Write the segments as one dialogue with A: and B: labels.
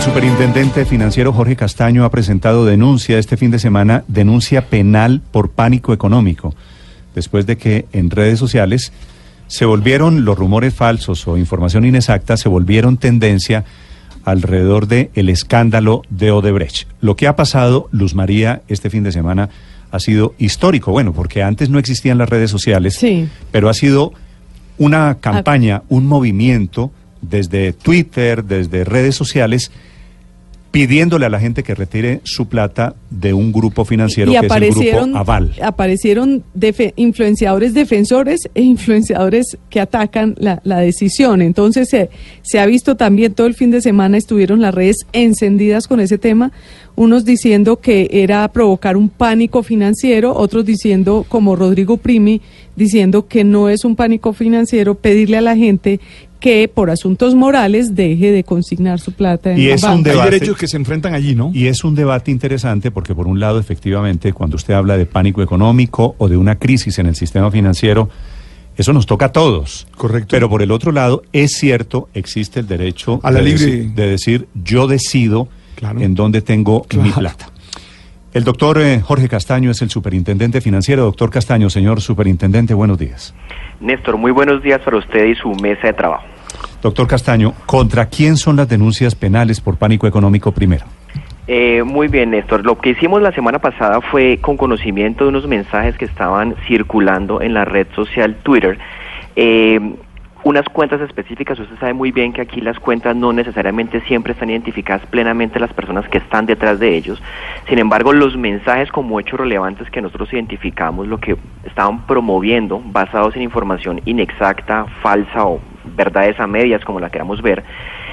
A: El superintendente financiero Jorge Castaño ha presentado denuncia este fin de semana, denuncia penal por pánico económico, después de que en redes sociales se volvieron los rumores falsos o información inexacta, se volvieron tendencia alrededor del el escándalo de Odebrecht. Lo que ha pasado, Luz María, este fin de semana ha sido histórico, bueno, porque antes no existían las redes sociales,
B: Sí.
A: pero ha sido una campaña, un movimiento desde Twitter, desde redes sociales, pidiéndole a la gente que retire su plata de un grupo financiero
B: y
A: que es el grupo Aval.
B: aparecieron defe- influenciadores defensores e influenciadores que atacan la, la decisión. Entonces se, se ha visto también todo el fin de semana, estuvieron las redes encendidas con ese tema, unos diciendo que era provocar un pánico financiero, otros diciendo, como Rodrigo Primi, diciendo que no es un pánico financiero, pedirle a la gente que por asuntos morales deje de consignar su plata en
A: Y
B: la
A: es un
B: banca.
C: Hay
A: debate.
C: derechos que se enfrentan allí, ¿no?
A: Y es un debate interesante porque por un lado, efectivamente, cuando usted habla de pánico económico o de una crisis en el sistema financiero, eso nos toca a todos.
C: Correcto.
A: Pero por el otro lado, es cierto, existe el derecho
C: A la
A: de,
C: libre-
A: decir, de decir, yo decido
C: Claro.
A: en dónde tengo mi plata. El doctor eh, Jorge Castaño es el superintendente financiero. Doctor Castaño, señor superintendente, buenos días.
D: Néstor, muy buenos días para usted y su mesa de trabajo.
A: Doctor Castaño, ¿contra quién son las denuncias penales por pánico económico primero?
D: Eh, muy bien, Néstor. Lo que hicimos la semana pasada fue con conocimiento de unos mensajes que estaban circulando en la red social Twitter. eh, unas cuentas específicas, usted sabe muy bien que aquí las cuentas no necesariamente siempre están identificadas plenamente las personas que están detrás de ellos. Sin embargo, los mensajes como hechos relevantes que nosotros identificamos, lo que estaban promoviendo, basados en información inexacta, falsa o verdades a medias, como la queramos ver,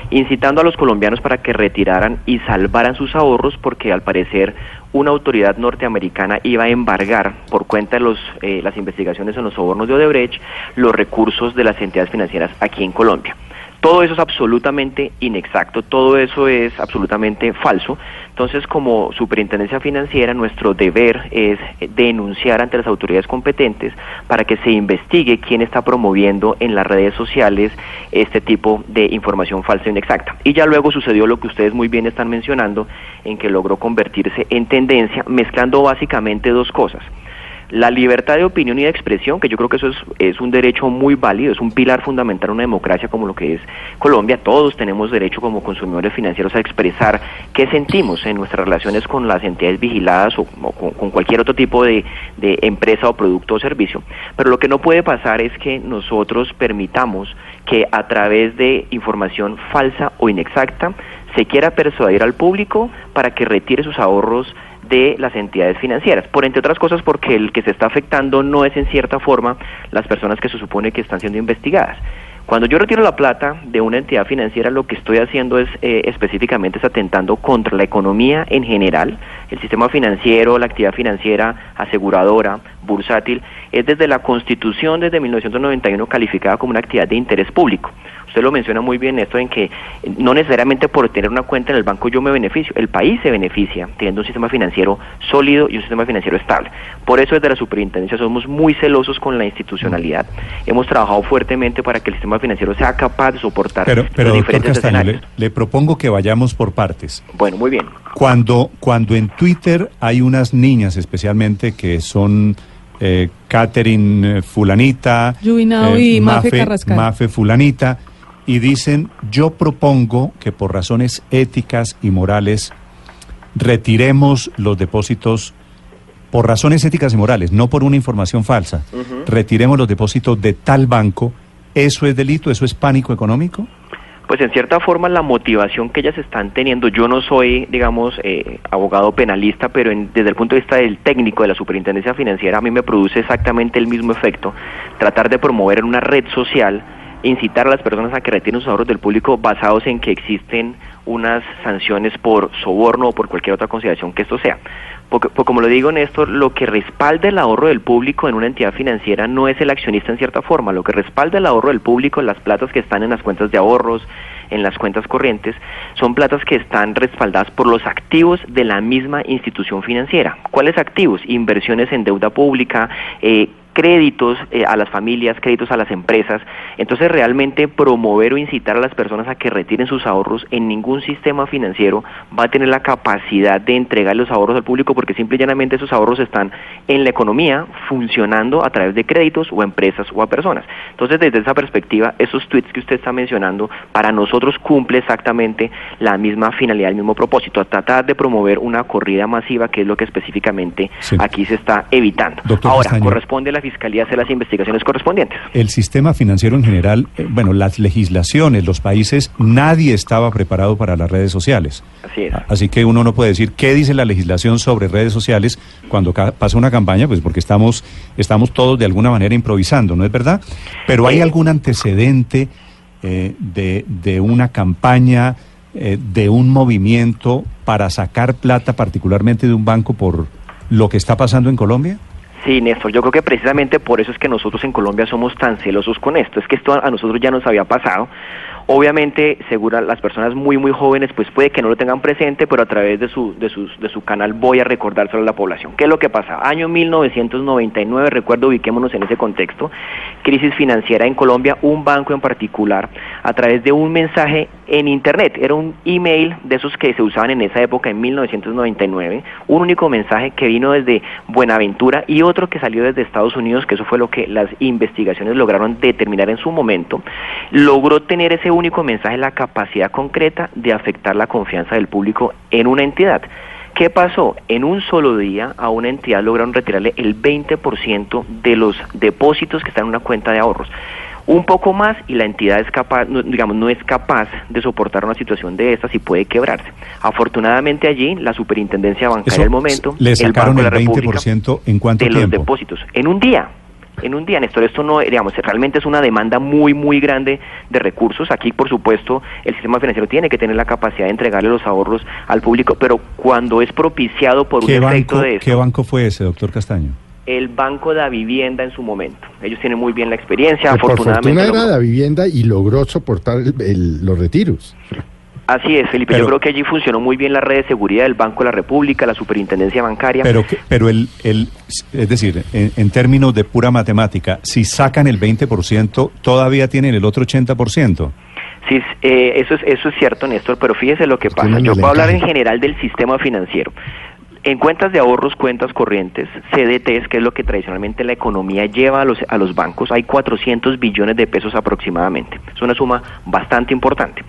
D: incitando a los colombianos para que retiraran y salvaran sus ahorros porque al parecer una autoridad norteamericana iba a embargar por cuenta de los, eh, las investigaciones en los sobornos de Odebrecht los recursos de las entidades financieras aquí en Colombia. Todo eso es absolutamente inexacto, todo eso es absolutamente falso. Entonces, como superintendencia financiera, nuestro deber es denunciar ante las autoridades competentes para que se investigue quién está promoviendo en las redes sociales este tipo de información falsa e inexacta. Y ya luego sucedió lo que ustedes muy bien están mencionando, en que logró convertirse en tendencia, mezclando básicamente dos cosas la libertad de opinión y de expresión, que yo creo que eso es, es, un derecho muy válido, es un pilar fundamental en una democracia como lo que es Colombia. Todos tenemos derecho como consumidores financieros a expresar qué sentimos en nuestras relaciones con las entidades vigiladas o, con, cualquier otro tipo de, de empresa o producto o servicio. Pero lo que no puede pasar es que nosotros permitamos que a través de información falsa o inexacta se quiera persuadir al público para que retire sus ahorros de las entidades financieras, por entre otras cosas porque el que se está afectando no es en cierta forma las personas que se supone que están siendo investigadas. Cuando yo retiro la plata de una entidad financiera, lo que estoy haciendo es eh, específicamente es atentando contra la economía en general, el sistema financiero, la actividad financiera, aseguradora, bursátil, es desde la Constitución desde 1991 calificada como una actividad de interés público. Usted lo menciona muy bien esto en que no necesariamente por tener una cuenta en el banco yo me beneficio, el país se beneficia teniendo un sistema financiero sólido y un sistema financiero estable. Por eso desde la superintendencia somos muy celosos con la institucionalidad. Hemos trabajado fuertemente para que el sistema financiero sea capaz de soportar
A: pero, pero,
D: los
A: doctor
D: diferentes
A: Castaño,
D: escenarios.
A: Le, le propongo que vayamos por partes.
D: Bueno, muy bien.
A: Cuando, cuando en Twitter hay unas niñas especialmente que son eh, Catherine Fulanita,
B: Yubinao
A: eh,
B: y Mafe Carrascal.
A: Mafe Fulanita, y dicen, yo propongo que por razones éticas y morales retiremos los depósitos, por razones éticas y morales, no por una información falsa, uh -huh. retiremos los depósitos de tal banco, ¿eso es delito, eso es pánico económico?
D: Pues en cierta forma la motivación que ellas están teniendo, yo no soy, digamos, eh, abogado penalista, pero en, desde el punto de vista del técnico de la superintendencia financiera, a mí me produce exactamente el mismo efecto, tratar de promover en una red social incitar a las personas a que retiren sus ahorros del público basados en que existen unas sanciones por soborno o por cualquier otra consideración que esto sea. Porque, porque, como lo digo, Néstor, lo que respalda el ahorro del público en una entidad financiera no es el accionista en cierta forma. Lo que respalda el ahorro del público, las platas que están en las cuentas de ahorros, en las cuentas corrientes, son platas que están respaldadas por los activos de la misma institución financiera. ¿Cuáles activos? Inversiones en deuda pública, eh, créditos eh, a las familias, créditos a las empresas. Entonces, realmente promover o incitar a las personas a que retiren sus ahorros en ningún sistema financiero va a tener la capacidad de entregar los ahorros al público porque simple y llanamente esos ahorros están en la economía funcionando a través de créditos o empresas o a personas. Entonces, desde esa perspectiva, esos tweets que usted está mencionando para nosotros cumple exactamente la misma finalidad, el mismo propósito, a tratar de promover una corrida masiva, que es lo que específicamente aquí se está evitando. Ahora, corresponde a la Fiscalía hacer las investigaciones correspondientes.
A: El sistema financiero en general, eh, bueno, las legislaciones, los países, nadie estaba preparado para las redes sociales.
D: Así es.
A: Así que uno no puede decir qué dice la legislación sobre redes sociales cuando pasa una campaña, pues porque estamos, estamos todos de alguna manera improvisando, ¿no es verdad? Pero ¿hay algún antecedente eh, de, de una campaña? Eh, de un movimiento para sacar plata particularmente de un banco por lo que está pasando en Colombia?
D: Sí, Néstor, yo creo que precisamente por eso es que nosotros en Colombia somos tan celosos con esto. Es que esto a nosotros ya nos había pasado. Obviamente, segura las personas muy muy jóvenes pues puede que no lo tengan presente, pero a través de su de sus, de su canal voy a recordárselo a la población. ¿Qué es lo que pasa? Año 1999, recuerdo, ubiquémonos en ese contexto, crisis financiera en Colombia, un banco en particular a través de un mensaje en internet, era un email de esos que se usaban en esa época en 1999, un único mensaje que vino desde Buenaventura y otro que salió desde Estados Unidos, que eso fue lo que las investigaciones lograron determinar en su momento, logró tener ese único mensaje la capacidad concreta de afectar la confianza del público en una entidad. ¿Qué pasó? En un solo día a una entidad lograron retirarle el 20% de los depósitos que están en una cuenta de ahorros. Un poco más y la entidad es capaz, digamos, no es capaz de soportar una situación de estas y puede quebrarse. Afortunadamente allí la superintendencia bancaria del momento,
A: le sacaron el, Banco de la República, en cuánto
D: de los depósitos en un día en un día, Néstor. Esto no, digamos, realmente es una demanda muy, muy grande de recursos. Aquí, por supuesto, el sistema financiero tiene que tener la capacidad de entregarle los ahorros al público, pero cuando es propiciado por un efecto de esto...
A: ¿Qué banco fue ese, doctor Castaño?
D: El Banco de Vivienda en su momento. Ellos tienen muy bien la experiencia, afortunadamente.
C: Por fortuna era la vivienda y logró soportar los retiros.
D: Así es, Felipe. yo creo que allí funcionó muy bien la red de seguridad del Banco de la República, la Superintendencia Bancaria.
A: Pero, pero el, el, es decir, en, términos de pura matemática, si sacan el 20%, todavía tienen el otro 80%.
D: Sí, eh, eso, es, eso es cierto, Néstor, pero fíjese lo que pasa. Yo puedo hablar en general del sistema financiero. En cuentas de ahorros, cuentas corrientes, CDTs, que es lo que tradicionalmente la economía lleva a los, a los bancos, hay 400 billones de pesos aproximadamente. Es una suma bastante importante.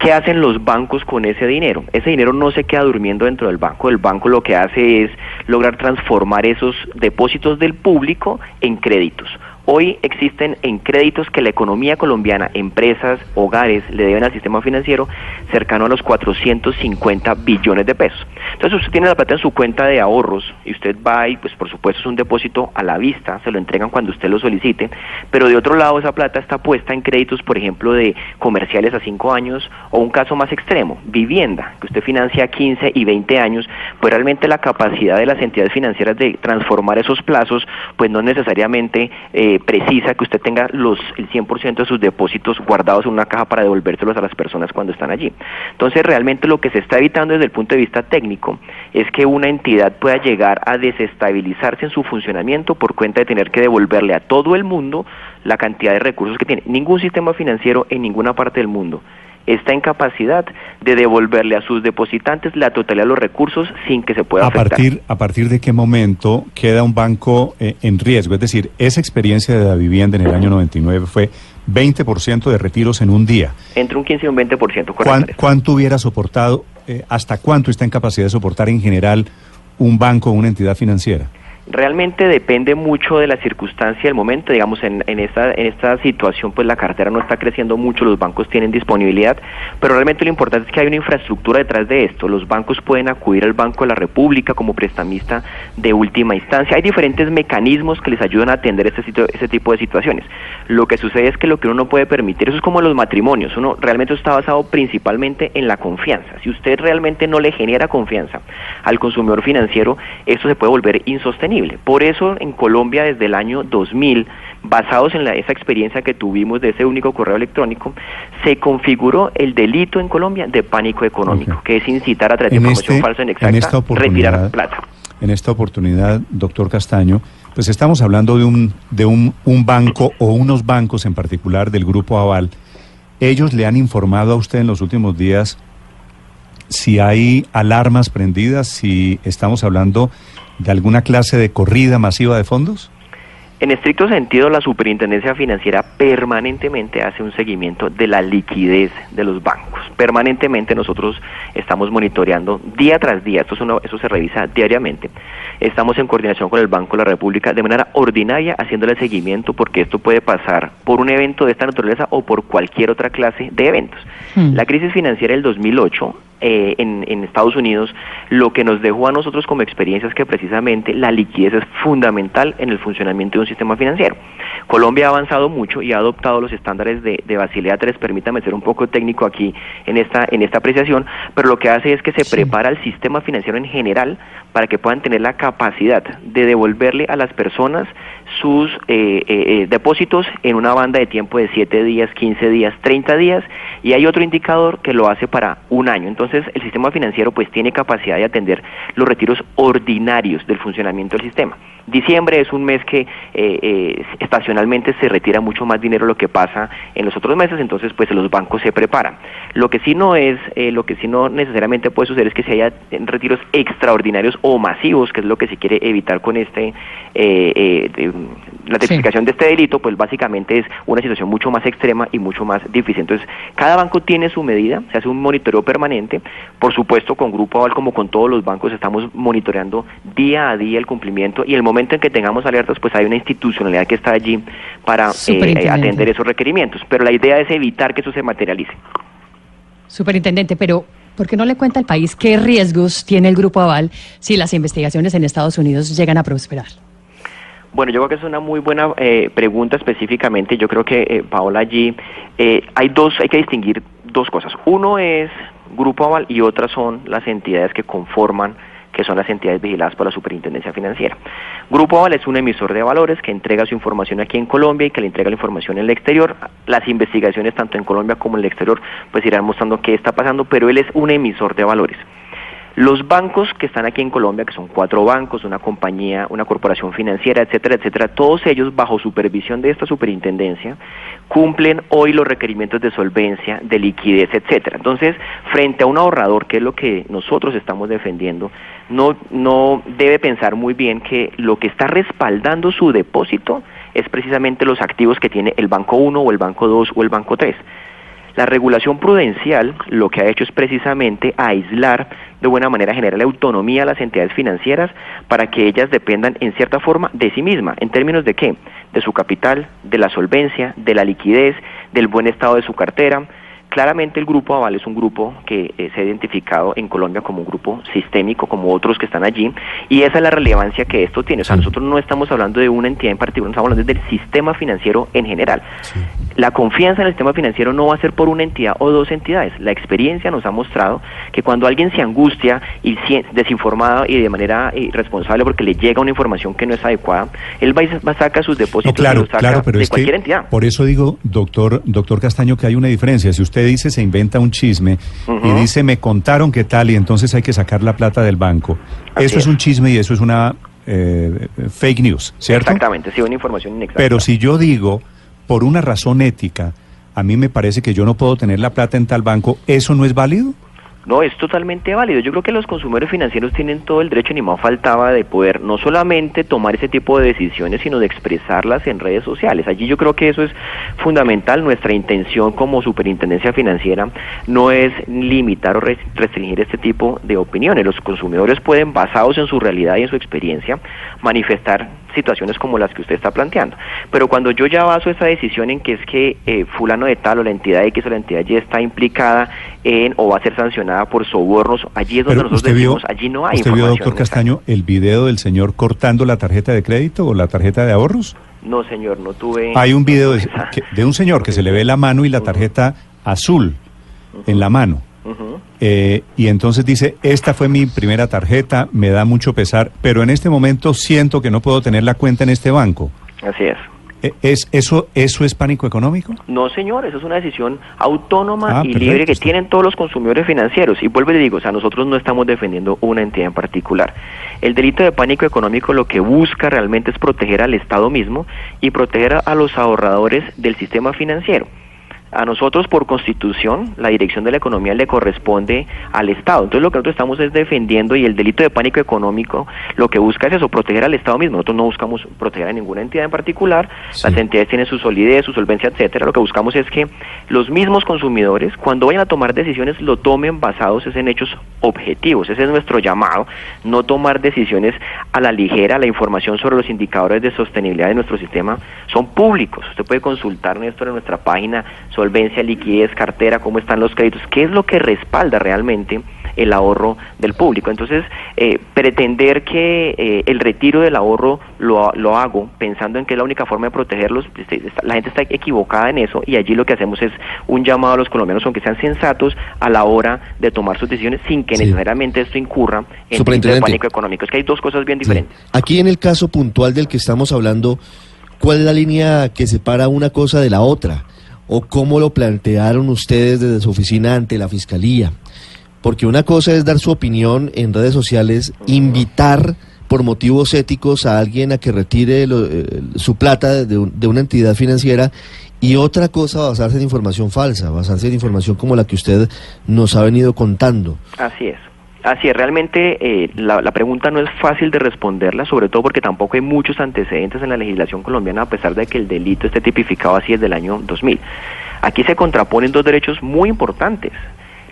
D: ¿Qué hacen los bancos con ese dinero? Ese dinero no se queda durmiendo dentro del banco. El banco lo que hace es lograr transformar esos depósitos del público en créditos. Hoy existen en créditos que la economía colombiana, empresas, hogares, le deben al sistema financiero cercano a los 450 billones de pesos. Entonces usted tiene la plata en su cuenta de ahorros y usted va y pues por supuesto es un depósito a la vista, se lo entregan cuando usted lo solicite, pero de otro lado esa plata está puesta en créditos, por ejemplo, de comerciales a 5 años o un caso más extremo, vivienda, que usted financia a 15 y 20 años, pues realmente la capacidad de las entidades financieras de transformar esos plazos pues no necesariamente... Eh, precisa que usted tenga los el 100% de sus depósitos guardados en una caja para devolvérselos a las personas cuando están allí. Entonces, realmente lo que se está evitando desde el punto de vista técnico es que una entidad pueda llegar a desestabilizarse en su funcionamiento por cuenta de tener que devolverle a todo el mundo la cantidad de recursos que tiene. Ningún sistema financiero en ninguna parte del mundo está en capacidad de devolverle a sus depositantes la totalidad de los recursos sin que se pueda
A: a Partir, ¿A partir de qué momento queda un banco eh, en riesgo? Es decir, esa experiencia de la vivienda en el año 99 fue 20% de retiros en un día.
D: Entre un 15 y un 20%.
A: ¿Cuán, ¿Cuánto hubiera soportado, eh, hasta cuánto está en capacidad de soportar en general un banco o una entidad financiera?
D: Realmente depende mucho de la circunstancia del momento, digamos, en, en, esta, en esta situación pues la cartera no está creciendo mucho, los bancos tienen disponibilidad, pero realmente lo importante es que hay una infraestructura detrás de esto, los bancos pueden acudir al Banco de la República como prestamista de última instancia, hay diferentes mecanismos que les ayudan a atender este, este tipo de situaciones. Lo que sucede es que lo que uno no puede permitir, eso es como los matrimonios, uno realmente está basado principalmente en la confianza, si usted realmente no le genera confianza al consumidor financiero, esto se puede volver insostenible por eso en Colombia desde el año 2000, basados en esa experiencia que tuvimos de ese único correo electrónico, se configuró el delito en Colombia de pánico económico, que es incitar a través de información
A: este
D: falsa e inexacta,
A: retirar plata. En esta oportunidad, doctor Castaño, Pues estamos hablando de un, de un, un banco o unos bancos en particular del Grupo Aval. ¿Ellos le han informado a usted en los últimos días si hay alarmas prendidas, si estamos hablando de alguna clase de corrida masiva de fondos?
D: En estricto sentido, la Superintendencia Financiera permanentemente hace un seguimiento de la liquidez de los bancos. Permanentemente nosotros estamos monitoreando día tras día, esto, es uno, eso se revisa diariamente. Estamos en coordinación con el Banco de la República de manera ordinaria haciéndole seguimiento porque esto puede pasar por un evento de esta naturaleza o por cualquier otra clase de eventos. Hmm. La crisis financiera del 2008 eh, en, en, Estados Unidos, lo que nos dejó a nosotros como experiencia es que precisamente la liquidez es fundamental en el funcionamiento de un sistema financiero. Colombia ha avanzado mucho y ha adoptado los estándares de, de Basilea III, permítame ser un poco técnico aquí en esta, en esta apreciación, pero lo que hace es que se prepara el sistema financiero en general para que puedan tener la capacidad de devolverle a las personas sus eh, eh, eh, depósitos en una banda de tiempo de 7 días, 15 días, 30 días y hay otro indicador que lo hace para un año. Entonces el sistema financiero pues tiene capacidad de atender los retiros ordinarios del funcionamiento del sistema. Diciembre es un mes que eh, eh, estacionalmente se retira mucho más dinero de lo que pasa en los otros meses, entonces pues los bancos se preparan. Lo que sí no es, eh, lo que sí no necesariamente puede suceder es que se haya retiros extraordinarios o masivos, que es lo que se quiere evitar con este la tipificación de este delito, pues básicamente es una situación mucho más extrema y mucho más difícil. Entonces, cada banco tiene su medida, se hace un monitoreo permanente, por supuesto con Grupo Aval como con todos los bancos estamos monitoreando día a día el cumplimiento y el momento en que tengamos alertas, pues hay una institucionalidad que está allí para eh, atender esos requerimientos. Pero la idea es evitar que eso se materialice.
E: Superintendente, pero ¿por qué no le cuenta al país qué riesgos tiene el Grupo Aval si las investigaciones en Estados Unidos llegan a prosperar?
D: Bueno, yo creo que es una muy buena eh, pregunta específicamente. Yo creo que, eh, Paola, allí hay dos, hay que distinguir dos cosas. Uno es Grupo Aval y otras son las entidades que conforman que son las entidades vigiladas por la Superintendencia Financiera. Grupo Aval es un emisor de valores que entrega su información aquí en Colombia y que le entrega la información en el exterior. Las investigaciones tanto en Colombia como en el exterior pues irán mostrando qué está pasando, pero él es un emisor de valores. Los bancos que están aquí en Colombia, que son cuatro bancos, una compañía, una corporación financiera, etcétera, etcétera, todos ellos bajo supervisión de esta superintendencia cumplen hoy los requerimientos de solvencia, de liquidez, etcétera. Entonces, frente a un ahorrador, que es lo que nosotros estamos defendiendo, no, no debe pensar muy bien que lo que está respaldando su depósito es precisamente los activos que tiene el Banco 1 o el Banco 2 o el Banco 3. La regulación prudencial lo que ha hecho es precisamente aislar de buena manera, generar la autonomía a las entidades financieras para que ellas dependan en cierta forma de sí misma. ¿En términos de qué? De su capital, de la solvencia, de la liquidez, del buen estado de su cartera, Claramente el grupo Aval es un grupo que eh, se ha identificado en Colombia como un grupo sistémico, como otros que están allí, y esa es la relevancia que esto tiene. O sea, nosotros no estamos hablando de una entidad en particular, estamos hablando del sistema financiero en general. La confianza en el sistema financiero no va a ser por una entidad o dos entidades. La experiencia nos ha mostrado que cuando alguien se angustia y desinformado y de manera irresponsable porque le llega una información que no es adecuada, él va a sacar sus depósitos
A: claro, claro, pero de cualquier entidad. Por eso digo, doctor, doctor Castaño, que hay una diferencia. Si usted dice se inventa un chisme y dice me contaron qué tal y entonces hay que sacar la plata del banco. eso es. un chisme y eso es una eh, fake news, ¿cierto?
D: Exactamente, sí, una información inexacta.
A: Pero si yo digo, por una razón ética, a mí me parece que yo no puedo tener la plata en tal banco, ¿eso no es válido?
D: No, es totalmente válido. Yo creo que los consumidores financieros tienen todo el derecho, ni más faltaba, de poder no solamente tomar ese tipo de decisiones, sino de expresarlas en redes sociales. Allí yo creo que eso es fundamental. Nuestra intención como superintendencia financiera no es limitar o restringir este tipo de opiniones. Los consumidores pueden, basados en su realidad y en su experiencia, manifestar situaciones como las que usted está planteando. Pero cuando yo ya baso esa decisión en que es que eh, fulano de tal o la entidad X o la entidad Y está implicada en o va a ser sancionada por sobornos, allí es donde nosotros decimos, allí no hay
A: ¿Usted vio, doctor Castaño, el video del señor cortando la tarjeta de crédito o la tarjeta de ahorros?
D: No, señor, no tuve...
A: Hay un video de, un señor que se le ve la mano y la tarjeta azul en la mano. Eh, y entonces dice, esta fue mi primera tarjeta, me da mucho pesar, pero en este momento siento que no puedo tener la cuenta en este banco.
D: Así es.
A: Eh, ¿Es, eso, ¿Eso es pánico económico?
D: No, señor, eso es una decisión autónoma
A: Ah,
D: y
A: perfecto,
D: libre que tienen todos los consumidores financieros. Y vuelvo y le digo, o sea, nosotros no estamos defendiendo una entidad en particular. El delito de pánico económico lo que busca realmente es proteger al Estado mismo y proteger a los ahorradores del sistema financiero. A nosotros, por constitución, la dirección de la economía le corresponde al Estado. Entonces, lo que nosotros estamos es defendiendo y el delito de pánico económico lo que busca es eso, proteger al Estado mismo. Nosotros no buscamos proteger a ninguna entidad en particular.
C: Sí.
D: Las entidades tienen su solidez, su solvencia, etcétera. Lo que buscamos es que los mismos consumidores, cuando vayan a tomar decisiones, lo tomen basados en hechos objetivos. Ese es nuestro llamado, no tomar decisiones a la ligera. La información sobre los indicadores de sostenibilidad de nuestro sistema son públicos. Usted puede consultar, Néstor, en nuestra página solvencia, liquidez, cartera, cómo están los créditos, qué es lo que respalda realmente el ahorro del público. Entonces, eh, pretender que eh, el retiro del ahorro lo, lo hago pensando en que es la única forma de protegerlos, este, está- la gente está equivocada en eso y allí lo que hacemos es un llamado a los colombianos, aunque sean sensatos, a la hora de tomar sus decisiones sin que
F: Sí.
D: necesariamente esto incurra en
F: Superintendente.
D: pánico económico. Es que hay dos cosas bien diferentes.
F: Sí. Aquí en el caso puntual del que estamos hablando, ¿cuál es la línea que separa una cosa de la otra? ¿O cómo lo plantearon ustedes desde su oficina ante la Fiscalía? Porque una cosa es dar su opinión en redes sociales, invitar por motivos éticos a alguien a que retire lo- eh, su plata de, de una entidad financiera y otra cosa basarse en información falsa, basarse en información como la que usted nos ha venido contando.
D: Así es. Así es, realmente eh, la, la pregunta no es fácil de responderla, sobre todo porque tampoco hay muchos antecedentes en la legislación colombiana, a pesar de que el delito esté tipificado así desde el año 2000. Aquí se contraponen dos derechos muy importantes.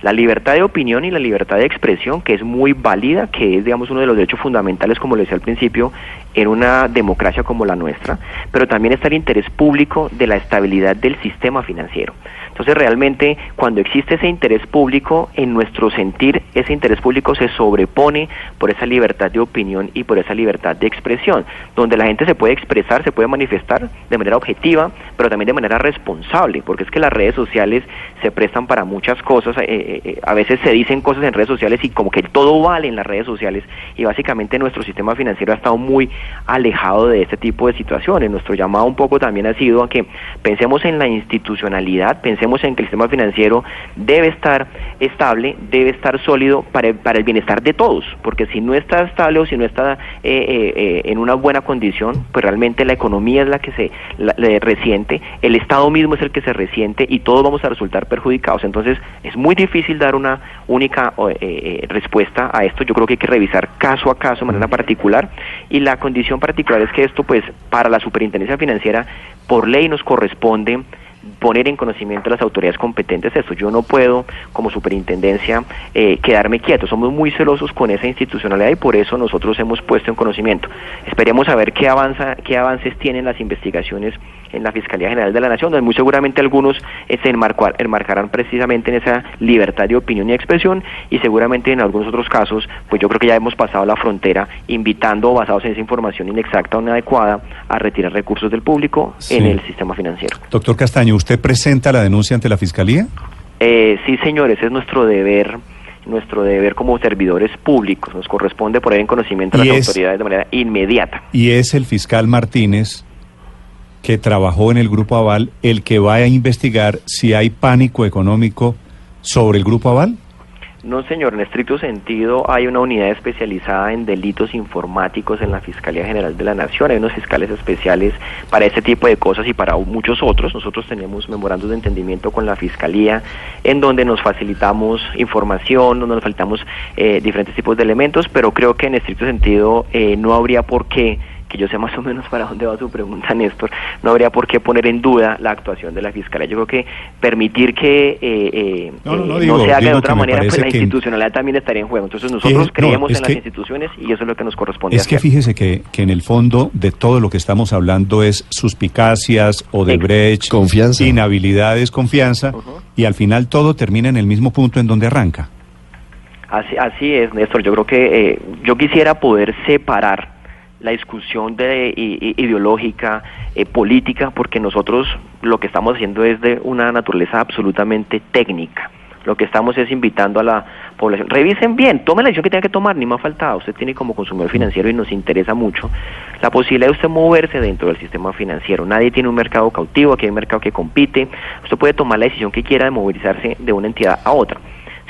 D: La libertad de opinión y la libertad de expresión, que es muy válida, que es, digamos, uno de los derechos fundamentales, como lo decía al principio, en una democracia como la nuestra, pero también está el interés público de la estabilidad del sistema financiero. Entonces, realmente, cuando existe ese interés público, en nuestro sentir, ese interés público se sobrepone por esa libertad de opinión y por esa libertad de expresión, donde la gente se puede expresar, se puede manifestar de manera objetiva, pero también de manera responsable, porque es que las redes sociales se prestan para muchas cosas, eh, eh, eh, a veces se dicen cosas en redes sociales y como que todo vale en las redes sociales, y básicamente nuestro sistema financiero ha estado muy alejado de este tipo de situaciones. Nuestro llamado un poco también ha sido a que pensemos en la institucionalidad, pensemos en que el sistema financiero debe estar estable, debe estar sólido para, para el bienestar de todos, porque si no está estable o si no está eh, eh, eh, en una buena condición, pues realmente la economía es la que se la- resiente, el Estado mismo es el que se resiente y todos vamos a resultar perjudicados. Entonces es muy difícil dar una única eh, eh, respuesta a esto. Yo creo que hay que revisar caso a caso de manera particular y la condición particular es que esto, pues, para la superintendencia financiera, por ley nos corresponde poner en conocimiento a las autoridades competentes esto. Yo no puedo, como superintendencia, eh, quedarme quieto. Somos muy celosos con esa institucionalidad y por eso nosotros hemos puesto en conocimiento. Esperemos a ver qué, avanza, qué avances tienen las investigaciones en la Fiscalía General de la Nación, donde muy seguramente algunos eh, se enmarcar- enmarcarán precisamente en esa libertad de opinión y expresión y seguramente en algunos otros casos, pues yo creo que ya hemos pasado la frontera invitando, basados en esa información inexacta o inadecuada, a retirar recursos del público
A: Sí.
D: en el sistema financiero.
A: Doctor Castaño, ¿usted presenta la denuncia ante la Fiscalía?
D: Eh, sí, señores, es nuestro deber, nuestro deber como servidores públicos. Nos corresponde poner en conocimiento a las
A: es-
D: autoridades de manera inmediata.
A: Y es el fiscal Martínez, que trabajó en el Grupo Aval, el que va a investigar si hay pánico económico sobre el Grupo Aval.
D: No, señor, en estricto sentido hay una unidad especializada en delitos informáticos en la Fiscalía General de la Nación. Hay unos fiscales especiales para este tipo de cosas y para muchos otros. Nosotros tenemos memorandos de entendimiento con la Fiscalía en donde nos facilitamos información, donde nos facilitamos eh, diferentes tipos de elementos, pero creo que en estricto sentido eh, no habría por qué que yo sé más o menos para dónde va su pregunta, Néstor, no habría por qué poner en duda la actuación de la Fiscalía. Yo creo que permitir que eh, eh,
A: No, no, no,
D: eh,
A: digo-
D: se haga de otra
A: que
D: manera, pues la
A: que-
D: institucionalidad también estaría en juego. Entonces nosotros
A: no,
D: creemos en
A: que-
D: las instituciones y eso es lo que nos corresponde
A: Es que
D: hacer.
A: fíjese que, que en el fondo de todo lo que estamos hablando es suspicacias, Odebrecht,
F: Confianza.
A: inhabilidades, confianza, y al final todo termina en el mismo punto en donde arranca.
D: Así, así es, Néstor. Yo creo que eh, yo quisiera poder separar la discusión de, ideológica, eh, política, porque nosotros lo que estamos haciendo es de una naturaleza absolutamente técnica. Lo que estamos es invitando a la población. Revisen bien, tomen la decisión que tenga que tomar, ni más faltaba. Usted tiene como consumidor financiero y nos interesa mucho la posibilidad de usted moverse dentro del sistema financiero. Nadie tiene un mercado cautivo, aquí hay un mercado que compite. Usted puede tomar la decisión que quiera de movilizarse de una entidad a otra.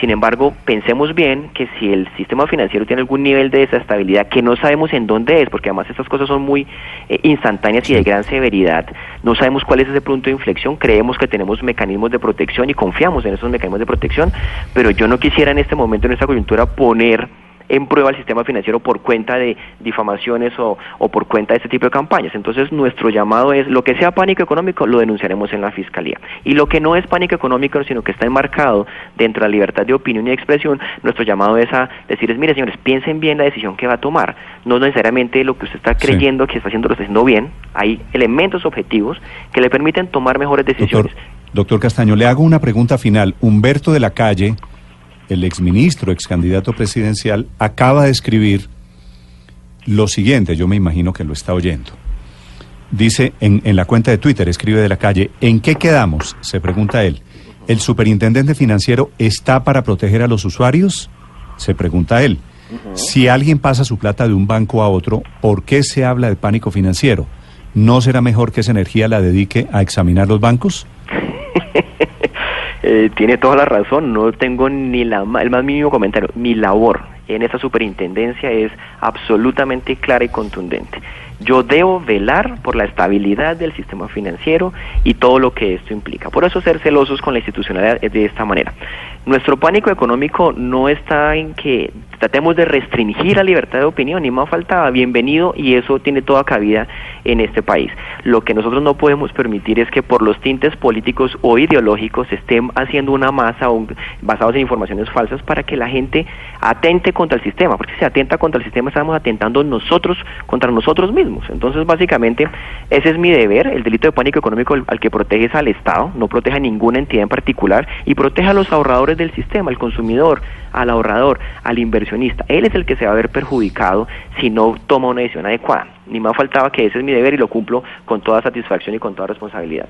D: Sin embargo, pensemos bien que si el sistema financiero tiene algún nivel de desestabilidad que no sabemos en dónde es, porque además estas cosas son muy eh, instantáneas y de gran severidad, no sabemos cuál es ese punto de inflexión, creemos que tenemos mecanismos de protección y confiamos en esos mecanismos de protección, pero yo no quisiera en este momento, en esta coyuntura, poner en prueba el sistema financiero por cuenta de difamaciones o, o, por cuenta de este tipo de campañas. Entonces, nuestro llamado es, lo que sea pánico económico, lo denunciaremos en la Fiscalía. Y lo que no es pánico económico, sino que está enmarcado dentro de la libertad de opinión y expresión, nuestro llamado es a decirles, mire, señores, piensen bien la decisión que va a tomar. No necesariamente lo que usted está creyendo sí. que está haciendo lo está haciendo bien. Hay elementos objetivos que le permiten tomar mejores decisiones.
A: Doctor, doctor Castaño, le hago una pregunta final. Humberto de la Calle el exministro, ex candidato presidencial, acaba de escribir lo siguiente, yo me imagino que lo está oyendo. Dice en, en, la cuenta de Twitter, escribe de la calle, ¿en qué quedamos? Se pregunta él. ¿El superintendente financiero está para proteger a los usuarios? Se pregunta él. Uh -huh. Si alguien pasa su plata de un banco a otro, ¿por qué se habla de pánico financiero? ¿No será mejor que esa energía la dedique a examinar los bancos?
D: Eh, tiene toda la razón, no tengo ni la, el más mínimo comentario. Mi labor en esta superintendencia es absolutamente clara y contundente. Yo debo velar por la estabilidad del sistema financiero y todo lo que esto implica. Por eso ser celosos con la institucionalidad de esta manera. Nuestro pánico económico no está en que tratemos de restringir la libertad de opinión, ni más faltaba, bienvenido y eso tiene toda cabida en este país. Lo que nosotros no podemos permitir es que por los tintes políticos o ideológicos estén haciendo una masa basados en informaciones falsas para que la gente atente contra el sistema, porque si se atenta contra el sistema estamos atentando nosotros contra nosotros mismos. Entonces, básicamente, ese es mi deber, el delito de pánico económico al que protege es al Estado, no protege a ninguna entidad en particular y protege a los ahorradores del sistema, al consumidor, al ahorrador, al inversionista. Él es el que se va a ver perjudicado si no toma una decisión adecuada. Ni más faltaba que ese es mi deber y lo cumplo con toda satisfacción y con toda responsabilidad.